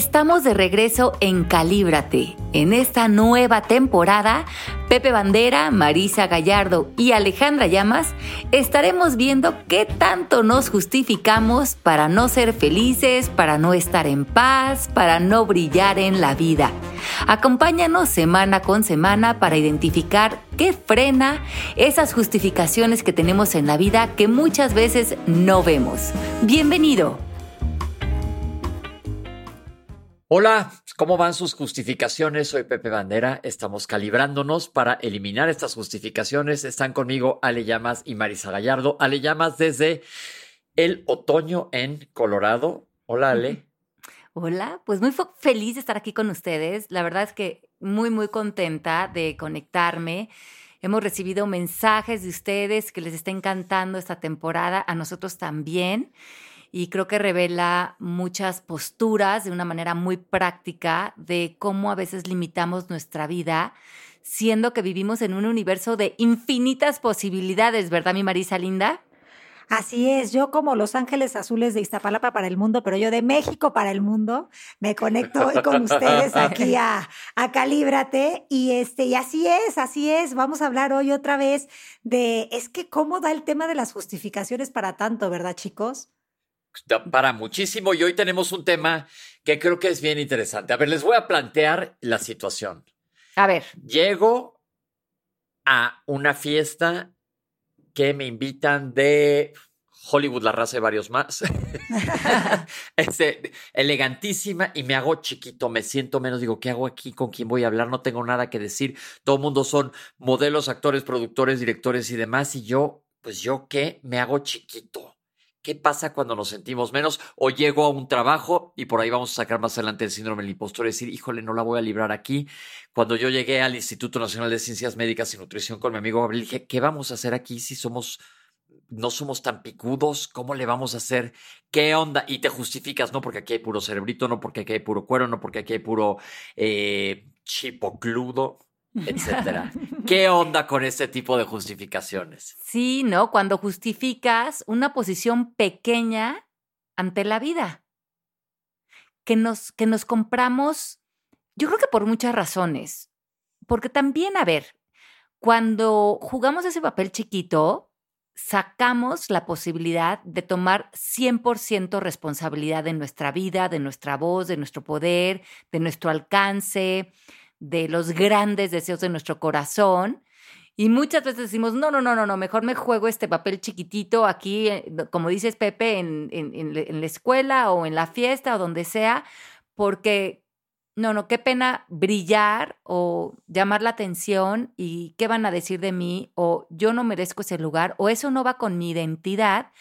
Estamos de regreso en Calíbrate. En esta nueva temporada, Pepe Bandera, Marisa Gallardo y Alejandra Llamas estaremos viendo qué tanto nos justificamos para no ser felices, para no estar en paz, para no brillar en la vida. Acompáñanos semana con semana para identificar qué frena esas justificaciones que tenemos en la vida que muchas veces no vemos. Bienvenido. Hola, ¿cómo van sus justificaciones? Soy Pepe Bandera. Estamos calibrándonos para eliminar estas justificaciones. Están conmigo Ale Llamas y Marisa Gallardo. Ale Llamas desde el otoño en Colorado. Hola, Ale. Hola, pues muy feliz de estar aquí con ustedes. La verdad es que muy, muy contenta de conectarme. Hemos recibido mensajes de ustedes que les está encantando esta temporada, a nosotros también y creo que revela muchas posturas de una manera muy práctica de cómo a veces limitamos nuestra vida, siendo que vivimos en un universo de infinitas posibilidades, ¿verdad, mi Marisa Linda? Así es, yo como Los Ángeles Azules de Iztapalapa para el mundo, pero yo de México para el mundo, me conecto hoy con ustedes aquí a, a Calíbrate y este y así es, así es, vamos a hablar hoy otra vez de es que cómo da el tema de las justificaciones para tanto, ¿verdad, chicos? Para muchísimo y hoy tenemos un tema que creo que es bien interesante. A ver, les voy a plantear la situación. A ver. Llego a una fiesta que me invitan de Hollywood, la raza de varios más. este, elegantísima y me hago chiquito, me siento menos, digo, ¿qué hago aquí? ¿Con quién voy a hablar? No tengo nada que decir. Todo el mundo son modelos, actores, productores, directores y demás. Y yo, pues yo qué, me hago chiquito. ¿Qué pasa cuando nos sentimos menos? O llego a un trabajo y por ahí vamos a sacar más adelante el síndrome del impostor y decir, híjole, no la voy a librar aquí. Cuando yo llegué al Instituto Nacional de Ciencias Médicas y Nutrición con mi amigo Gabriel, dije, ¿qué vamos a hacer aquí si somos, no somos tan picudos? ¿Cómo le vamos a hacer? ¿Qué onda? Y te justificas, no porque aquí hay puro cerebrito, no porque aquí hay puro cuero, no porque aquí hay puro eh, chipocludo etcétera. ¿Qué onda con este tipo de justificaciones? Sí, ¿no? Cuando justificas una posición pequeña ante la vida. Que nos, que nos compramos, yo creo que por muchas razones. Porque también, a ver, cuando jugamos ese papel chiquito, sacamos la posibilidad de tomar 100% responsabilidad de nuestra vida, de nuestra voz, de nuestro poder, de nuestro alcance, de los grandes deseos de nuestro corazón. Y muchas veces decimos, no, no, no, no, no, mejor me juego este papel chiquitito aquí, eh, como dices Pepe, en, en, la escuela o en la fiesta o donde sea, porque, no, no, qué pena brillar o llamar la atención y qué van a decir de mí o yo no merezco ese lugar o eso no va con mi identidad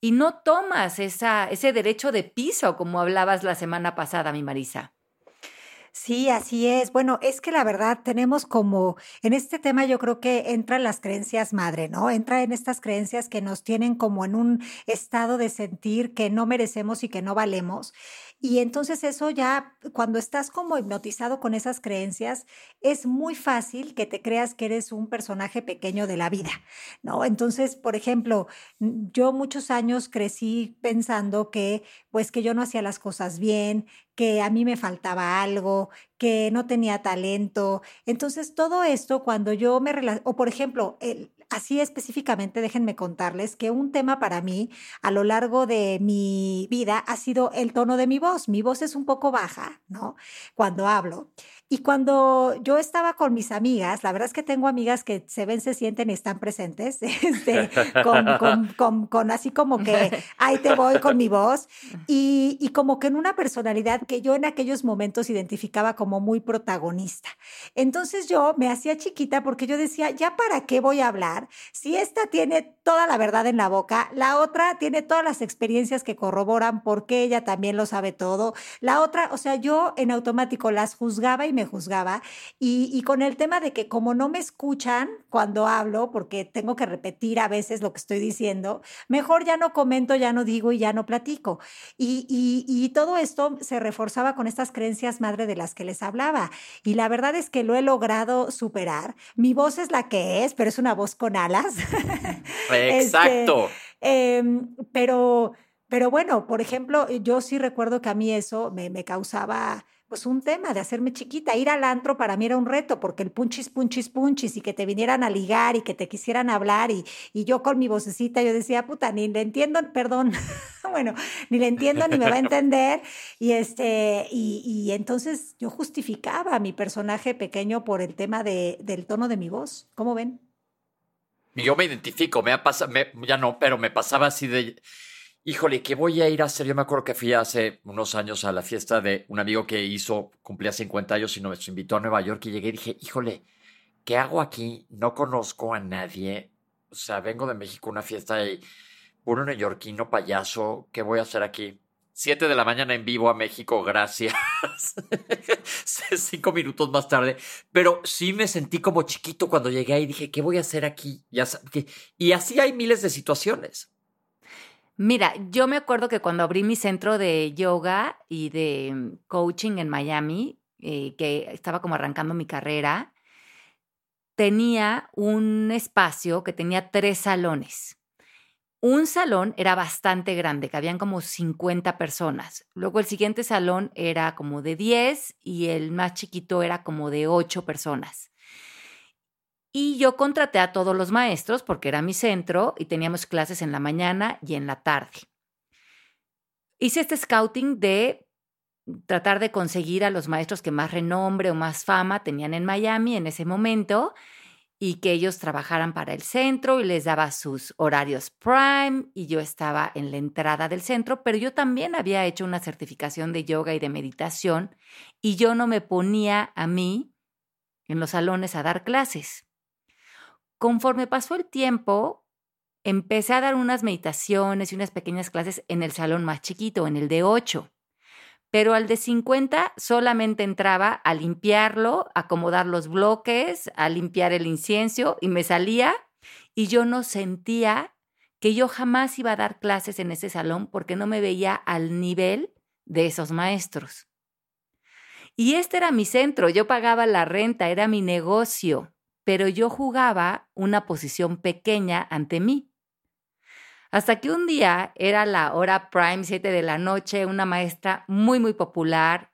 y no tomas esa, ese derecho de piso como hablabas la semana pasada, mi Marisa. Sí, así es. Bueno, es que la verdad tenemos como, en este tema yo creo que entran las creencias madre, ¿no? Entra en estas creencias que nos tienen como en un estado de sentir que no merecemos y que no valemos. Y entonces eso ya, cuando estás como hipnotizado con esas creencias, es muy fácil que te creas que eres un personaje pequeño de la vida, ¿no? Entonces, por ejemplo, yo muchos años crecí pensando que, pues, que yo no hacía las cosas bien, que a mí me faltaba algo, que no tenía talento. Entonces, todo esto, cuando yo me o por ejemplo, el, así específicamente, déjenme contarles que un tema para mí a lo largo de mi vida ha sido el tono de mi voz. Mi voz es un poco baja, ¿no? Cuando hablo. Y cuando yo estaba con mis amigas, la verdad es que tengo amigas que se ven, se sienten y están presentes, este, con, así como que ahí te voy con mi voz, y, y como que en una personalidad que yo en aquellos momentos identificaba como muy protagonista. Entonces yo me hacía chiquita porque yo decía, ¿ya para qué voy a hablar? Si esta tiene toda la verdad en la boca, la otra tiene todas las experiencias que corroboran porque ella también lo sabe todo, la otra, o sea, yo en automático las juzgaba y me juzgaba. Y, con el tema de que como no me escuchan cuando hablo, porque tengo que repetir a veces lo que estoy diciendo, mejor ya no comento, ya no digo y ya no platico. Y, y todo esto se reforzaba con estas creencias madre de las que les hablaba. Y la verdad es que lo he logrado superar. Mi voz es la que es, pero es una voz con alas. Exacto. Este, em, pero Pero bueno, por ejemplo, yo sí recuerdo que a mí eso me, me causaba pues un tema de hacerme chiquita. Ir al antro para mí era un reto, porque el punchis, punchis, punchis, y que te vinieran a ligar y que te quisieran hablar, y, y yo con mi vocecita, yo decía, puta, ni le entiendo, perdón, bueno, ni le entiendo ni me va a entender. Y, este, y, y entonces yo justificaba a mi personaje pequeño por el tema de, del tono de mi voz. ¿Cómo ven? Yo me identifico, me ha pasado, ya no, pero me pasaba así de Híjole, ¿qué voy a ir a hacer? Yo me acuerdo que fui hace unos años a la fiesta de un amigo que hizo, cumplía 50 años y nos invitó a Nueva York y llegué y dije, híjole, ¿qué hago aquí? No conozco a nadie. O sea, vengo de México a una fiesta y puro neoyorquino payaso, ¿qué voy a hacer aquí? Siete de la mañana en vivo a México, gracias. Cinco minutos más tarde. Pero sí me sentí como chiquito cuando llegué y dije, ¿qué voy a hacer aquí? Y así hay miles de situaciones. Mira, yo me acuerdo que cuando abrí mi centro de yoga y de mm, coaching en Miami, eh, que estaba como arrancando mi carrera, tenía un espacio que tenía tres salones. Un salón era bastante grande, que habían como 50 personas. Luego el siguiente salón era como de 10 y el más chiquito era como de 8 personas. Y yo contraté a todos los maestros porque era mi centro y teníamos clases en la mañana y en la tarde. Hice este scouting de tratar de conseguir a los maestros que más renombre o más fama tenían en Miami en ese momento y que ellos trabajaran para el centro y les daba sus horarios prime y yo estaba en la entrada del centro, pero yo también había hecho una certificación de yoga y de meditación y yo no me ponía a mí en los salones a dar clases. Conforme pasó el tiempo, empecé a dar unas meditaciones y unas pequeñas clases en el salón más chiquito, en el de 8. Pero al de 50 solamente entraba a limpiarlo, a acomodar los bloques, a limpiar el incienso y me salía y yo no sentía que yo jamás iba a dar clases en ese salón porque no me veía al nivel de esos maestros. Y este era mi centro, yo pagaba la renta, era mi negocio pero yo jugaba una posición pequeña ante mí. Hasta que un día era la hora prime, 7 de la noche, una maestra muy, muy popular.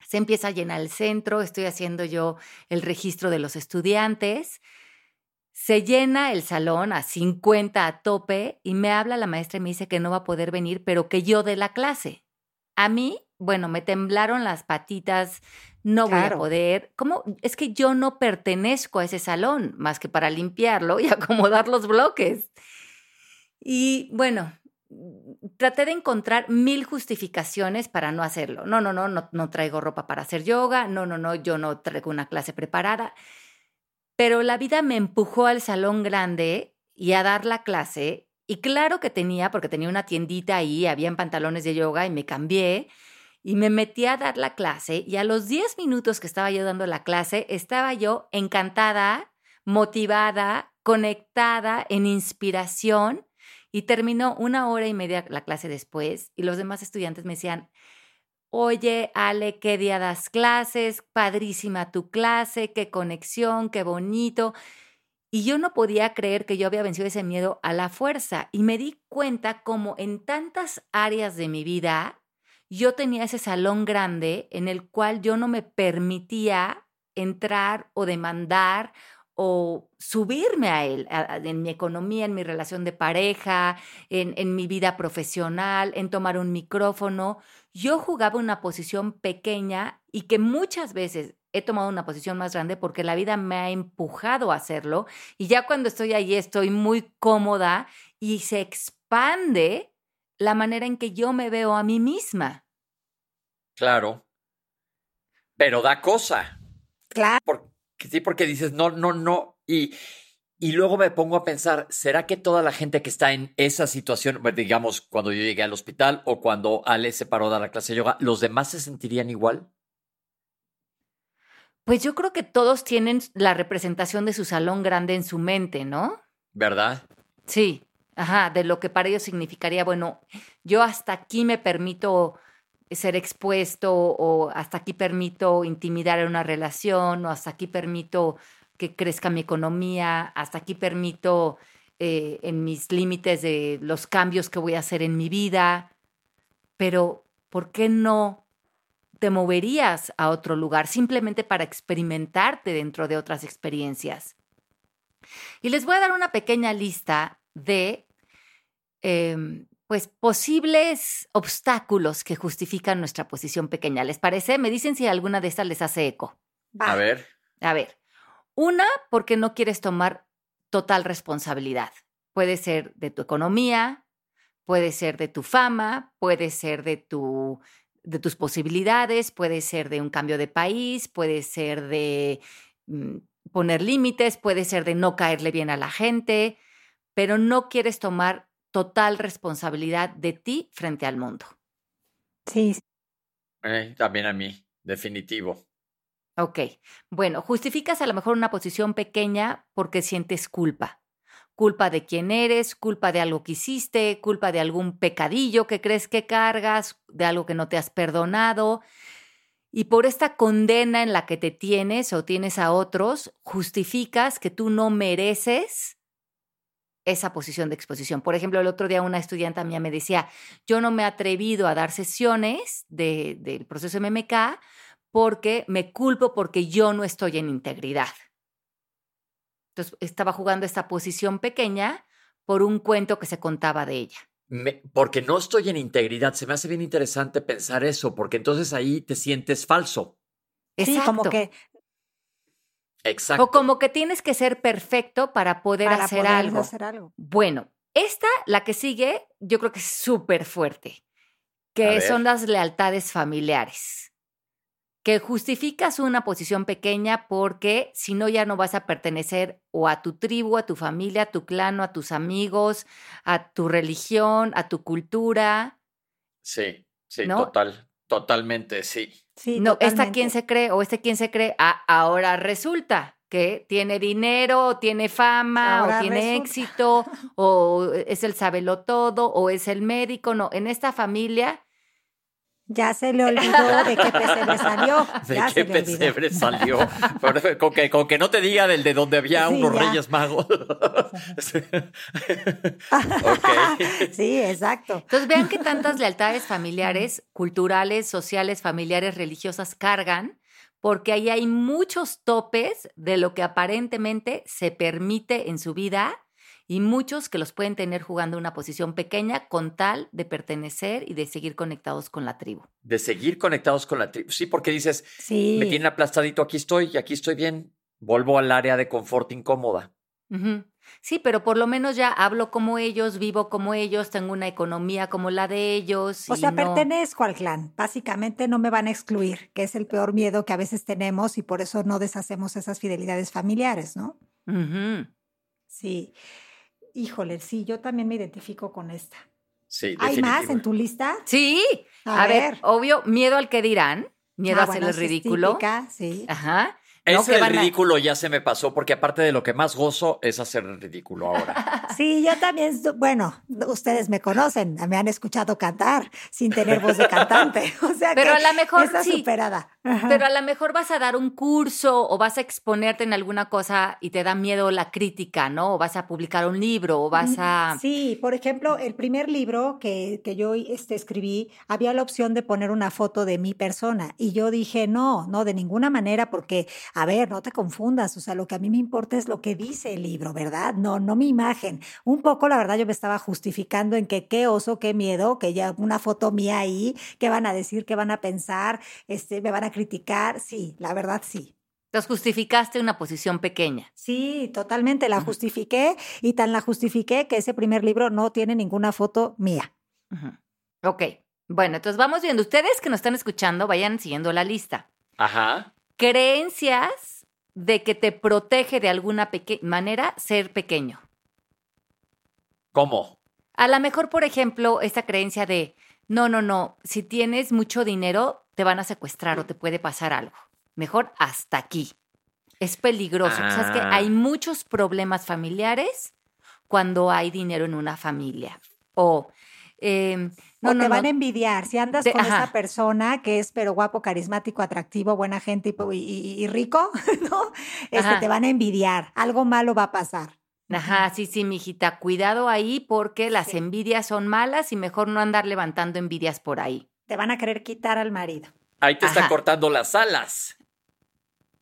Se empieza a llenar el centro, estoy haciendo yo el registro de los estudiantes. Se llena el salón a 50 a tope y me habla la maestra y me dice que no va a poder venir, pero que yo dé la clase. A mí, bueno, me temblaron las patitas, no voy a poder. ¿Cómo? Es que yo no pertenezco a ese salón más que para limpiarlo y acomodar los bloques. Y bueno, traté de encontrar mil justificaciones para no hacerlo. No, no, no, no, no traigo ropa para hacer yoga. No, no, no, yo no traigo una clase preparada. Pero la vida me empujó al salón grande y a dar la clase. Y claro que tenía, porque tenía una tiendita ahí, había pantalones de yoga y me cambié y me metí a dar la clase y a los 10 minutos que estaba yo dando la clase, estaba yo encantada, motivada, conectada, en inspiración y terminó una hora y media la clase después y los demás estudiantes me decían, oye, Ale, ¿qué día das clases? Padrísima tu clase, qué conexión, qué bonito. Y yo no podía creer que yo había vencido ese miedo a la fuerza y me di cuenta como en tantas áreas de mi vida yo tenía ese salón grande en el cual yo no me permitía entrar o demandar o subirme a él, en mi economía, en mi relación de pareja, en, en, mi vida profesional, en tomar un micrófono. Yo jugaba una posición pequeña y que muchas veces he tomado una posición más grande porque la vida me ha empujado a hacerlo y ya cuando estoy ahí estoy muy cómoda y se expande la manera en que yo me veo a mí misma. Claro. Pero da cosa. Claro. sí, porque dices, no, no, no. Y, y luego me pongo a pensar, ¿será que toda la gente que está en esa situación, digamos, cuando yo llegué al hospital o cuando Ale se paró de la clase de yoga, los demás se sentirían igual? Pues yo creo que todos tienen la representación de su salón grande en su mente, ¿no? ¿Verdad? Sí. Ajá, de lo que para ellos significaría, bueno, yo hasta aquí me permito ser expuesto o hasta aquí permito intimidar en una relación o hasta aquí permito que crezca mi economía, hasta aquí permito eh, en mis límites de los cambios que voy a hacer en mi vida, pero ¿por qué no te moverías a otro lugar simplemente para experimentarte dentro de otras experiencias? Y les voy a dar una pequeña lista de em, pues posibles obstáculos que justifican nuestra posición pequeña. ¿Les parece? Me dicen si alguna de estas les hace eco. A ver. A ver, una, porque no quieres tomar total responsabilidad. Puede ser de tu economía, puede ser de tu fama, puede ser de, tu, de tus posibilidades, puede ser de un cambio de país, puede ser de mm, poner límites, puede ser de no caerle bien a la gente, pero no quieres tomar total responsabilidad de ti frente al mundo. Sí. Eh, también a mí, definitivo. Ok, bueno, justificas a lo mejor una posición pequeña porque sientes culpa. Culpa de quién eres, culpa de algo que hiciste, culpa de algún pecadillo que crees que cargas, de algo que no te has perdonado. Y por esta condena en la que te tienes o tienes a otros, justificas que tú no mereces esa posición de exposición. Por ejemplo, el otro día una estudiante mía me decía, yo no me he atrevido a dar sesiones del proceso MMK porque me culpo porque yo no estoy en integridad. Entonces estaba jugando esta posición pequeña por un cuento que se contaba de ella. porque no estoy en integridad. Se me hace bien interesante pensar eso, porque entonces ahí te sientes falso. Sí, como que Exacto. O como que tienes que ser perfecto para poder, hacer, algo. hacer algo. Bueno, esta, la que sigue, yo creo que es súper fuerte, que son las lealtades familiares. Que justificas una posición pequeña porque si no ya no vas a pertenecer o a tu tribu, a tu familia, a tu clan, a tus amigos, a tu religión, a tu cultura. Sí, sí, total, totalmente, sí. No, esta quién se cree o este quién se cree, ah, ahora resulta que tiene dinero, o tiene fama, o tiene éxito, o es el sabelo todo, o es el médico, no, en esta familia ya se le olvidó de qué pesebre salió. ¿De qué pesebre salió? con, que, con que no te diga del de donde había unos reyes magos. Sí, exacto. Entonces vean que tantas lealtades familiares, culturales, sociales, familiares, religiosas cargan, porque ahí hay muchos topes de lo que aparentemente se permite en su vida y muchos que los pueden tener jugando una posición pequeña con tal de pertenecer y de seguir conectados con la tribu. De seguir conectados con la tribu. Sí, porque dices, sí. me tienen aplastadito, aquí estoy y aquí estoy bien. Vuelvo al área de confort incómoda. Sí, pero por lo menos ya hablo como ellos, vivo como ellos, tengo una economía como la de ellos. O sea, pertenezco al clan. Básicamente no me van a excluir, que es el peor miedo que a veces tenemos y por eso no deshacemos esas fidelidades familiares, ¿no? Sí. Híjole, sí, yo también me identifico con esta. Sí, ¿Hay más en tu lista? Sí. A, ver. obvio, miedo al que dirán, miedo ah, a hacer el ridículo. sí. Ajá. Ese ridículo ya se me pasó porque aparte de lo que más gozo es hacer el ridículo ahora. Sí, yo también, bueno, ustedes me conocen, me han escuchado cantar sin tener voz de cantante. O sea pero a lo mejor sí. superada. Pero a lo mejor vas a dar un curso o vas a exponerte en alguna cosa y te da miedo la crítica, ¿no? O vas a publicar un libro o vas a... Sí, por ejemplo, el primer libro que, que yo este, escribí, había la opción de poner una foto de mi persona y yo dije, no, no, de ninguna manera porque a ver, no te confundas, o sea, lo que a mí me importa es lo que dice el libro, ¿verdad? No, no mi imagen. Un poco, la verdad, yo me estaba justificando en que qué oso, qué miedo, que ya una foto mía ahí, qué van a decir, qué van a pensar, este, me van a criticar. Sí, la verdad, sí. Entonces justificaste una posición pequeña. Sí, totalmente, la justifiqué y tan la justifiqué que ese primer libro no tiene ninguna foto mía. Ok, bueno, entonces vamos viendo. Ustedes que nos están escuchando, vayan siguiendo la lista. Ajá creencias de que te protege de alguna manera ser pequeño. ¿Cómo? A lo mejor, por ejemplo, esta creencia de, no, no, no, si tienes mucho dinero, te van a secuestrar o te puede pasar algo. Mejor hasta aquí. Es peligroso. ¿Sabes que hay ah. muchos problemas familiares cuando hay dinero en una familia. O eh, no, te van a envidiar. Si andas con esa persona que es pero guapo, carismático, atractivo, buena gente y, rico, ¿no? Este, te van a envidiar. Algo malo va a pasar. Ajá, sí, sí, mijita, cuidado ahí porque las Sí. envidias son malas y mejor no andar levantando envidias por ahí. Te van a querer quitar al marido. Ahí te están Ajá. cortando las alas.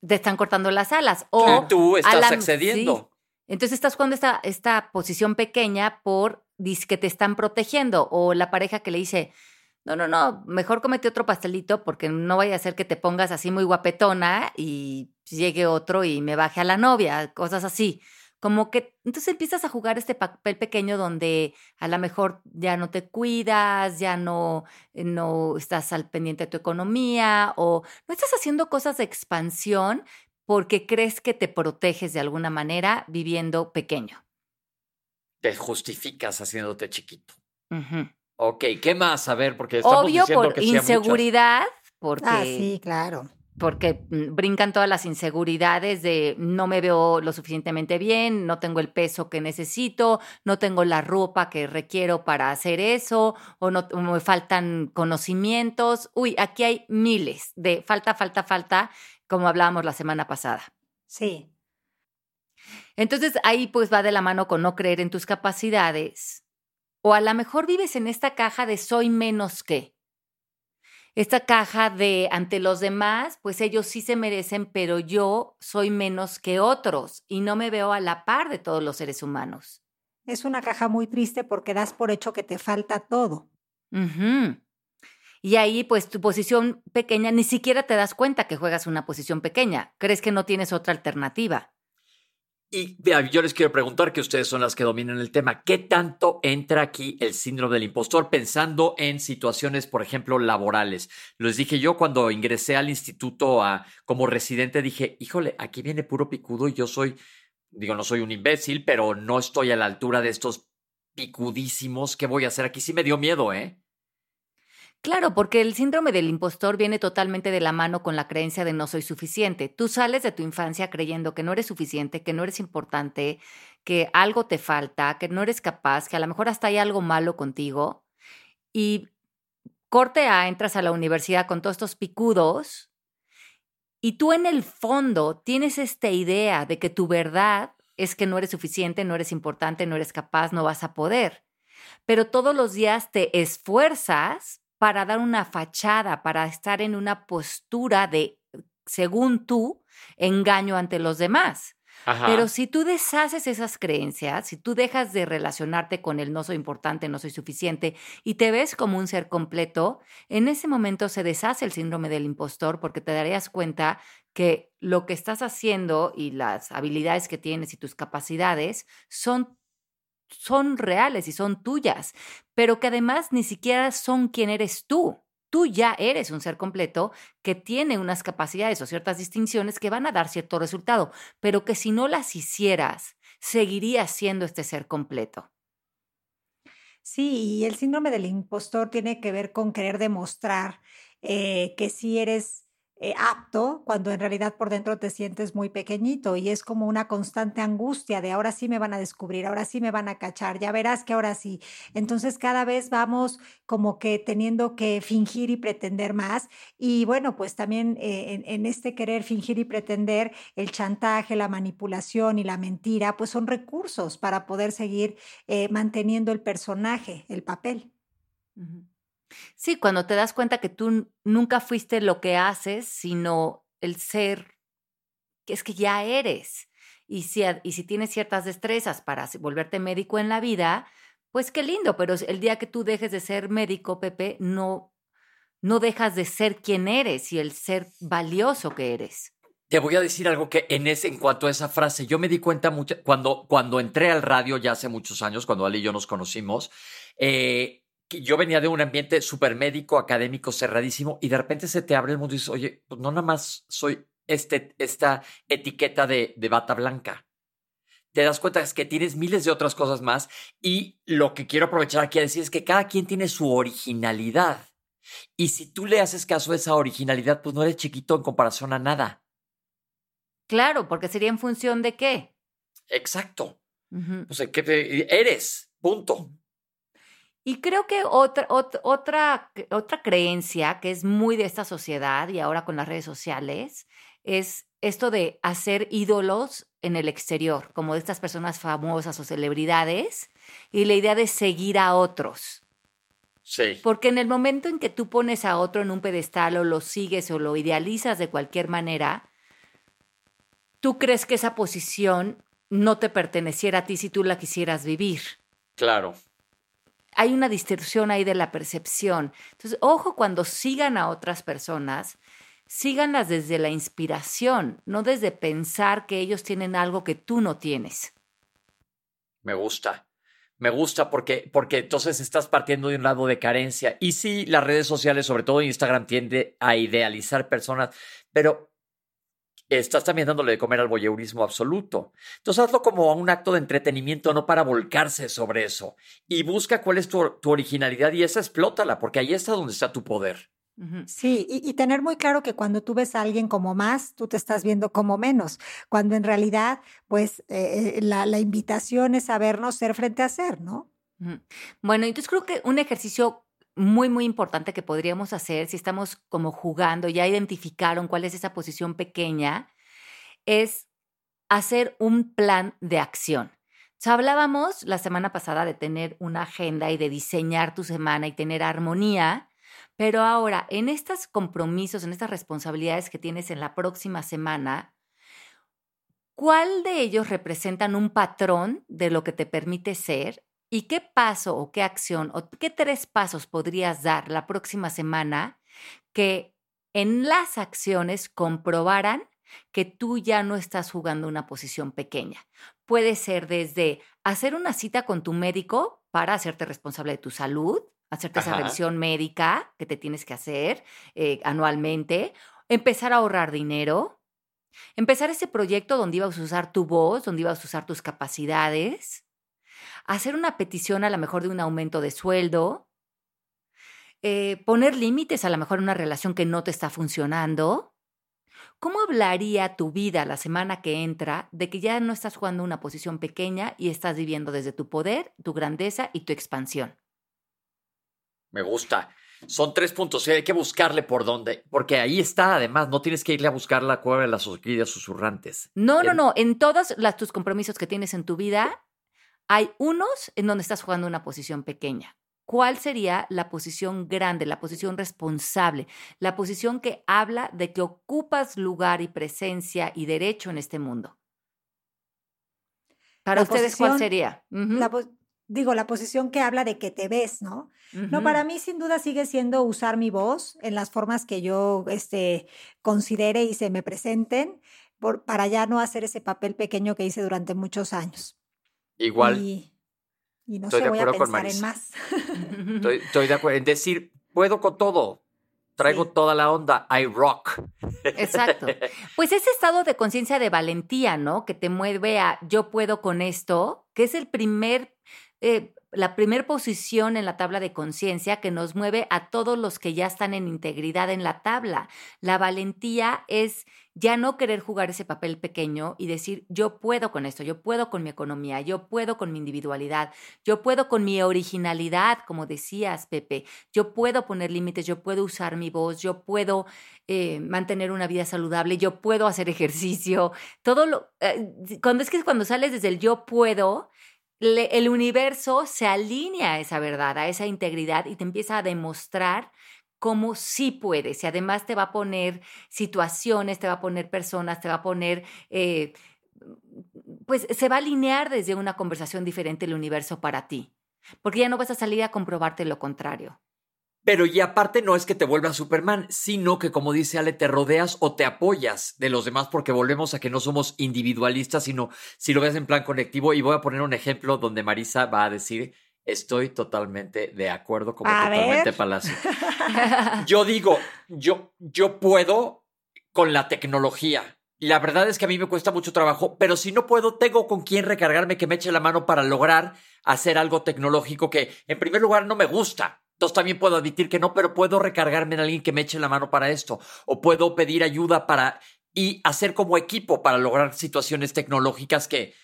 Te están cortando las alas. O y tú estás la- accediendo. sí. Entonces estás jugando esta, esta posición pequeña por que te están protegiendo. O la pareja que le dice, no, no, no, mejor comete otro pastelito porque no vaya a ser que te pongas así muy guapetona y llegue otro y me baje a la novia, cosas así. Como que entonces empiezas a jugar este papel pequeño donde a lo mejor ya no te cuidas, ya no, eh, no estás al pendiente de tu economía o no estás haciendo cosas de expansión porque crees que te proteges de alguna manera viviendo pequeño. Te justificas haciéndote chiquito. Ujú. Ok, ¿qué más? A ver, porque estamos Obvio diciendo por que sí inseguridad, porque, Ah, sí, claro. porque brincan todas las inseguridades de no me veo lo suficientemente bien, no tengo el peso que necesito, no tengo la ropa que requiero para hacer eso, o no o me faltan conocimientos. Uy, aquí hay miles de falta, falta, falta, como hablábamos la semana pasada. Sí. Entonces ahí pues va de la mano con no creer en tus capacidades. O a lo mejor vives en esta caja de soy menos que. Esta caja de ante los demás, pues ellos sí se merecen, pero yo soy menos que otros y no me veo a la par de todos los seres humanos. Es una caja muy triste porque das por hecho que te falta todo. Y ahí, pues tu posición pequeña, ni siquiera te das cuenta que juegas una posición pequeña. Crees que no tienes otra alternativa. Y yo les quiero preguntar, que ustedes son las que dominan el tema, ¿qué tanto entra aquí el síndrome del impostor pensando en situaciones, por ejemplo, laborales? Les dije yo cuando ingresé al instituto a, como residente, dije, híjole, aquí viene puro picudo y yo soy, digo, no soy un imbécil, pero no estoy a la altura de estos picudísimos. ¿Qué voy a hacer aquí? Sí me dio miedo, ¿eh? Claro, porque el síndrome del impostor viene totalmente de la mano con la creencia de no soy suficiente. Tú sales de tu infancia creyendo que no eres suficiente, que no eres importante, que algo te falta, que no eres capaz, que a lo mejor hasta hay algo malo contigo. Y corte A, entras a la universidad con todos estos picudos y tú en el fondo tienes esta idea de que tu verdad es que no eres suficiente, no eres importante, no eres capaz, no vas a poder. Pero todos los días te esfuerzas para dar una fachada, para estar en una postura de, según tú, engaño ante los demás. Ajá. Pero si tú deshaces esas creencias, si tú dejas de relacionarte con el no soy importante, no soy suficiente y te ves como un ser completo, en ese momento se deshace el síndrome del impostor porque te darías cuenta que lo que estás haciendo y las habilidades que tienes y tus capacidades son son reales y son tuyas, pero que además ni siquiera son quien eres tú. Tú ya eres un ser completo que tiene unas capacidades o ciertas distinciones que van a dar cierto resultado, pero que si no las hicieras, seguirías siendo este ser completo. Sí, y el síndrome del impostor tiene que ver con querer demostrar eh, que sí eres eh, apto cuando en realidad por dentro te sientes muy pequeñito y es como una constante angustia de ahora sí me van a descubrir, ahora sí me van a cachar, ya verás que ahora sí. Entonces cada vez vamos como que teniendo que fingir y pretender más y bueno, pues también eh, en, este querer fingir y pretender el chantaje, la manipulación y la mentira, pues son recursos para poder seguir eh, manteniendo el personaje, el papel. Sí, cuando te das cuenta que tú nunca fuiste lo que haces, sino el ser que es que ya eres. Y si, y si tienes ciertas destrezas para volverte médico en la vida, pues qué lindo, pero el día que tú dejes de ser médico, Pepe, no, no dejas de ser quien eres y el ser valioso que eres. Te voy a decir algo que en ese, en cuanto a esa frase, yo me di cuenta mucho, cuando, cuando entré al radio ya hace muchos años, cuando Ali y yo nos conocimos, eh, que yo venía de un ambiente súper médico, académico, cerradísimo, y de repente se te abre el mundo y dices, oye, pues no nada más soy este, esta etiqueta de, de bata blanca. Te das cuenta es que tienes miles de otras cosas más y lo que quiero aprovechar aquí a decir es que cada quien tiene su originalidad. Y si tú le haces caso a esa originalidad, pues no eres chiquito en comparación a nada. Claro, porque sería en función de qué. Exacto. Ujú. O sea, ¿qué eres? Punto. Y creo que otra, ot- otra, otra creencia que es muy de esta sociedad y ahora con las redes sociales es esto de hacer ídolos en el exterior, como de estas personas famosas o celebridades, y la idea de seguir a otros. Sí. Porque en el momento en que tú pones a otro en un pedestal o lo sigues o lo idealizas de cualquier manera, tú crees que esa posición no te perteneciera a ti si tú la quisieras vivir. Claro. Hay una distorsión ahí de la percepción. Entonces, ojo cuando sigan a otras personas, síganlas desde la inspiración, no desde pensar que ellos tienen algo que tú no tienes. Me gusta. Me gusta porque, porque entonces estás partiendo de un lado de carencia. Y sí, las redes sociales, sobre todo Instagram, tiende a idealizar personas, pero estás también dándole de comer al voyeurismo absoluto. Entonces hazlo como un acto de entretenimiento, no para volcarse sobre eso. Y busca cuál es tu, tu originalidad y esa explótala, porque ahí está donde está tu poder. Sí, y, tener muy claro que cuando tú ves a alguien como más, tú te estás viendo como menos, cuando en realidad, pues, eh, la, la, invitación es sabernos ser frente a ser, ¿no? Bueno, entonces creo que un ejercicio muy, muy importante que podríamos hacer si estamos como jugando, ya identificaron cuál es esa posición pequeña, es hacer un plan de acción. hablábamos la semana pasada de tener una agenda y de diseñar tu semana y tener armonía. Pero ahora, en estos compromisos, en estas responsabilidades que tienes en la próxima semana, ¿cuál de ellos representan un patrón de lo que te permite ser? ¿Y qué paso o qué acción o qué tres pasos podrías dar la próxima semana que en las acciones comprobaran que tú ya no estás jugando una posición pequeña? Puede ser desde hacer una cita con tu médico para hacerte responsable de tu salud, hacerte esa revisión médica que te tienes que hacer eh, anualmente, empezar a ahorrar dinero, empezar ese proyecto donde ibas a usar tu voz, donde ibas a usar tus capacidades, hacer una petición a lo mejor de un aumento de sueldo, eh, poner límites a lo mejor en una relación que no te está funcionando. ¿Cómo hablaría tu vida la semana que entra de que ya no estás jugando una posición pequeña y estás viviendo desde tu poder, tu grandeza y tu expansión? Me gusta. Son tres puntos. Hay que buscarle por dónde. Porque ahí está, además. No tienes que irle a buscar la cueva de las orquídeas susurrantes. No, no, no. En todos tus compromisos que tienes en tu vida, hay unos en donde estás jugando una posición pequeña. ¿Cuál sería la posición grande, la posición responsable, la posición que habla de que ocupas lugar y presencia y derecho en este mundo? Para ustedes, ¿cuál sería? la, digo, la posición que habla de que te ves, ¿no? No, para mí sin duda sigue siendo usar mi voz en las formas que yo este, considere y se me presenten, por, para ya no hacer ese papel pequeño que hice durante muchos años. Igual. Y, no estoy sé, voy a pensar en más. Estoy, estoy de acuerdo en decir, puedo con todo, Traigo toda la onda, I rock. Exacto. Pues ese estado de conciencia de valentía, ¿no? Que te mueve a yo puedo con esto, que es el primer eh, la primera posición en la tabla de conciencia que nos mueve a todos los que ya están en integridad en la tabla. La valentía es ya no querer jugar ese papel pequeño y decir, yo puedo con esto, yo puedo con mi economía, yo puedo con mi individualidad, yo puedo con mi originalidad, como decías, Pepe, yo puedo poner límites, yo puedo usar mi voz, yo puedo eh, mantener una vida saludable, yo puedo hacer ejercicio, todo lo... Eh, cuando es que cuando sales desde el yo puedo, el universo se alinea a esa verdad, a esa integridad y te empieza a demostrar cómo sí puedes. Y además te va a poner situaciones, te va a poner personas, te va a poner... Eh, pues se va a alinear desde una conversación diferente el universo para ti, porque ya no vas a salir a comprobarte lo contrario. Pero y aparte no es que te vuelvas Superman, sino que como dice Ale, te rodeas o te apoyas de los demás porque volvemos a que no somos individualistas, sino si lo ves en plan colectivo. Y voy a poner un ejemplo donde Marisa va a decir, estoy totalmente de acuerdo como totalmente Palacio. yo digo, yo, yo puedo con la tecnología. La verdad es que a mí me cuesta mucho trabajo, pero si no puedo, tengo con quién recargarme que me eche la mano para lograr hacer algo tecnológico que en primer lugar no me gusta entonces también puedo admitir que no, pero puedo recargarme en alguien que me eche la mano para esto. O puedo pedir ayuda para y hacer como equipo para lograr situaciones tecnológicas que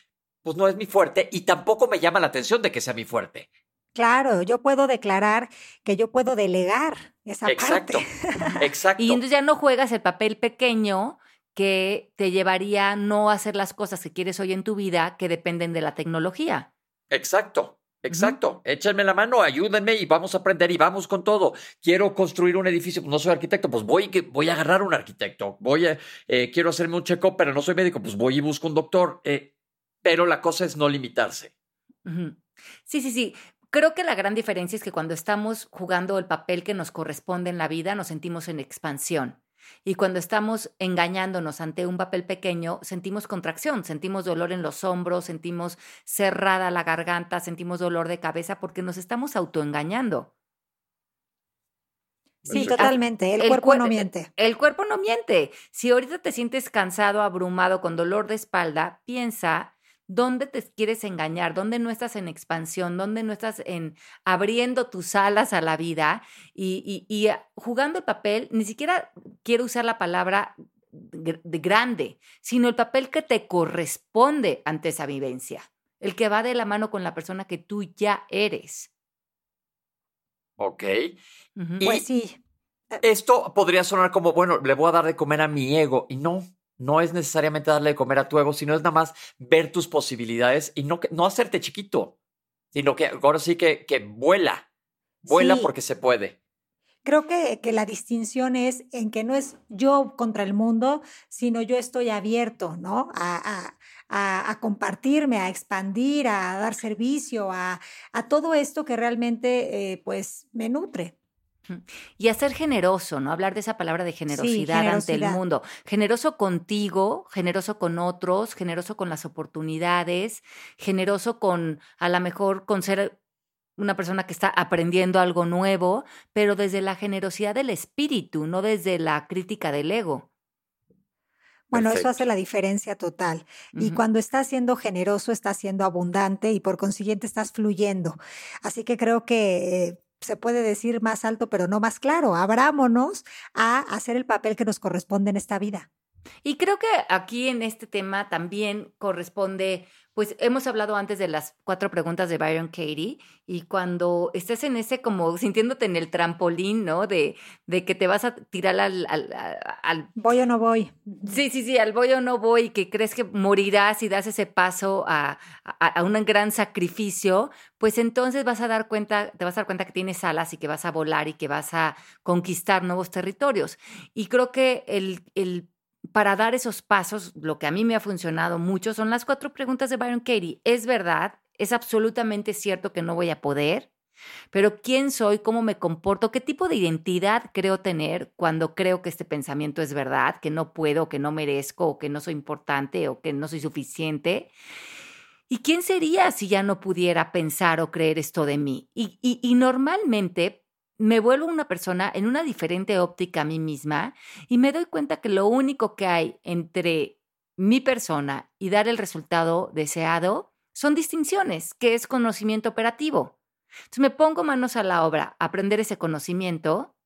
pues no es mi fuerte y tampoco me llama la atención de que sea mi fuerte. Claro, yo puedo declarar que yo puedo delegar esa exacto, parte. Exacto. Y entonces ya no juegas el papel pequeño que te llevaría no a hacer las cosas que quieres hoy en tu vida que dependen de la tecnología. Exacto. Exacto, échenme la mano, ayúdenme y vamos a aprender y vamos con todo. Quiero construir un edificio, no soy arquitecto, pues voy, voy a agarrar un arquitecto. Voy a, eh, quiero hacerme un check-up, pero no soy médico, pues voy y busco un doctor. Eh, pero la cosa es no limitarse. Sí, sí, sí. Creo que la gran diferencia es que cuando estamos jugando el papel que nos corresponde en la vida, nos sentimos en expansión. Y cuando estamos engañándonos ante un papel pequeño, sentimos contracción, sentimos dolor en los hombros, sentimos cerrada la garganta, sentimos dolor de cabeza porque nos estamos autoengañando. Sí, totalmente. El, cuerpo no miente. El cuerpo no miente. Si ahorita te sientes cansado, abrumado, con dolor de espalda, piensa ¿Dónde te quieres engañar? ¿Dónde no estás en expansión? ¿Dónde no estás en abriendo tus alas a la vida y, y, jugando el papel? Ni siquiera quiero usar la palabra de grande, sino el papel que te corresponde ante esa vivencia, el que va de la mano con la persona que tú ya eres. Ok. Pues sí. Esto podría sonar como, bueno, le voy a dar de comer a mi ego y no, no es necesariamente darle de comer a tu ego, sino es nada más ver tus posibilidades y no, no hacerte chiquito, sino que ahora sí que, que vuela, vuela porque se puede. Creo que, que, la distinción es en que no es yo contra el mundo, sino yo estoy abierto, ¿no? A, a, a, compartirme, a expandir, a dar servicio, a, a todo esto que realmente, eh, pues, me nutre. Y a ser generoso, ¿no? Hablar de esa palabra de generosidad, ante el mundo. Generoso contigo, generoso con otros, generoso con las oportunidades, generoso con, a lo mejor, con ser una persona que está aprendiendo algo nuevo, pero desde la generosidad del espíritu, no desde la crítica del ego. Bueno, eso hace la diferencia total. Y cuando estás siendo generoso, estás siendo abundante y por consiguiente estás fluyendo. Así que creo que eh, se puede decir más alto, pero no más claro. Abrámonos a hacer el papel que nos corresponde en esta vida. Y creo que aquí en este tema también corresponde, pues hemos hablado antes de las cuatro preguntas de Byron Katie y cuando estés en ese como sintiéndote en el trampolín, ¿no? De, de que te vas a tirar al, al, Voy o no voy. Sí, sí, sí, al voy o no voy y que crees que morirás y das ese paso a, a, a un gran sacrificio, pues entonces vas a dar cuenta, te vas a dar cuenta que tienes alas y que vas a volar y que vas a conquistar nuevos territorios. Y creo que el, el para dar esos pasos, lo que a mí me ha funcionado mucho son las cuatro preguntas de Byron Katie. ¿Es verdad? ¿Es absolutamente cierto que no voy a poder? Pero ¿quién soy? ¿Cómo me comporto? ¿Qué tipo de identidad creo tener cuando creo que este pensamiento es verdad? Que no puedo, que no merezco, o que no soy importante, o que no soy suficiente. ¿Y quién sería si ya no pudiera pensar o creer esto de mí? Y, normalmente me vuelvo una persona en una diferente óptica a mí misma y me doy cuenta que lo único que hay entre mi persona y dar el resultado deseado son distinciones, que es conocimiento operativo. Entonces me pongo manos a la obra, aprender ese conocimiento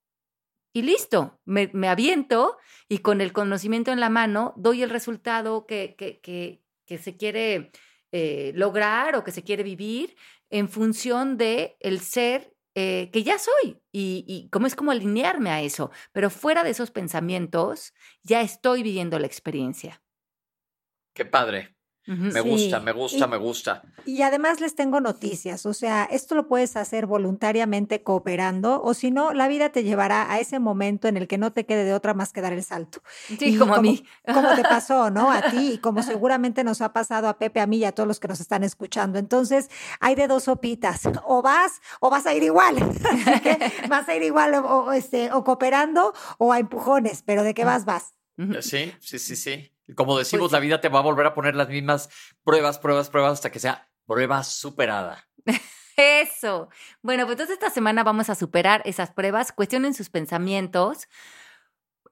y listo, me, aviento y con el conocimiento en la mano doy el resultado que, que, que, que se quiere eh, lograr o que se quiere vivir en función de el ser eh, que ya soy y, y cómo es como alinearme a eso. Pero fuera de esos pensamientos, ya estoy viviendo la experiencia. Qué padre. Me gusta, me gusta, me gusta. Y además les tengo noticias, o sea, esto lo puedes hacer voluntariamente cooperando o si no, la vida te llevará a ese momento en el que no te quede de otra más que dar el salto. Sí, como, a mí. Como te pasó, ¿no? A ti y como seguramente nos ha pasado a Pepe, a mí y a todos los que nos están escuchando. Entonces, hay de dos sopitas, o vas o vas a ir igual. vas a ir igual o, este, o cooperando o a empujones, pero de qué vas, vas. Sí, sí, sí, sí. Como decimos, pues la vida te va a volver a poner las mismas pruebas, pruebas, pruebas hasta que sea prueba superada. Eso. Bueno, pues entonces esta semana vamos a superar esas pruebas. Cuestionen sus pensamientos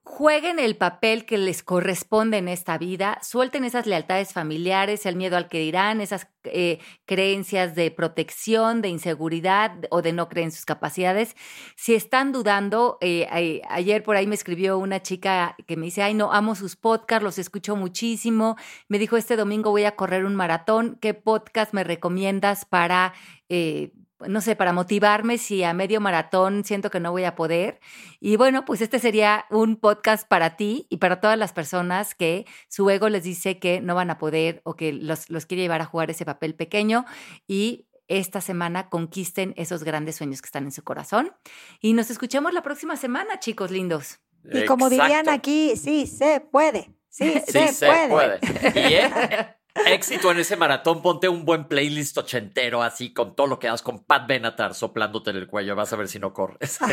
jueguen el papel que les corresponde en esta vida, suelten esas lealtades familiares, el miedo al que dirán, esas eh, creencias de protección, de inseguridad o de no creer en sus capacidades. Si están dudando, eh, ayer por ahí me escribió una chica que me dice, ay, no, amo sus podcasts, los escucho muchísimo. Me dijo, este domingo voy a correr un maratón, ¿qué podcast me recomiendas para... Eh, no sé, para motivarme si a medio maratón siento que no voy a poder. Y bueno, pues este sería un podcast para ti y para todas las personas que su ego les dice que no van a poder o que los, los quiere llevar a jugar ese papel pequeño y esta semana conquisten esos grandes sueños que están en su corazón. Y nos escuchamos la próxima semana, chicos lindos. Y como dirían aquí, sí se puede. Sí, Sí se, puede. Y eh, éxito en ese maratón, ponte un buen playlist ochentero así con todo lo que das con Pat Benatar soplándote en el cuello. Vas a ver si no corres.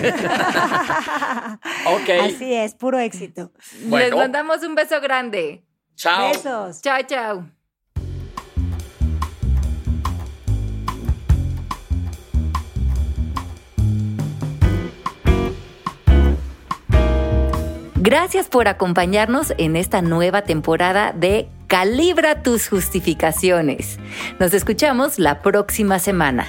Ok. Así es, puro éxito. Les mandamos un beso grande. Chao. Besos. Chao, chao. Gracias por acompañarnos en esta nueva temporada de Calibra tus justificaciones. Nos escuchamos la próxima semana.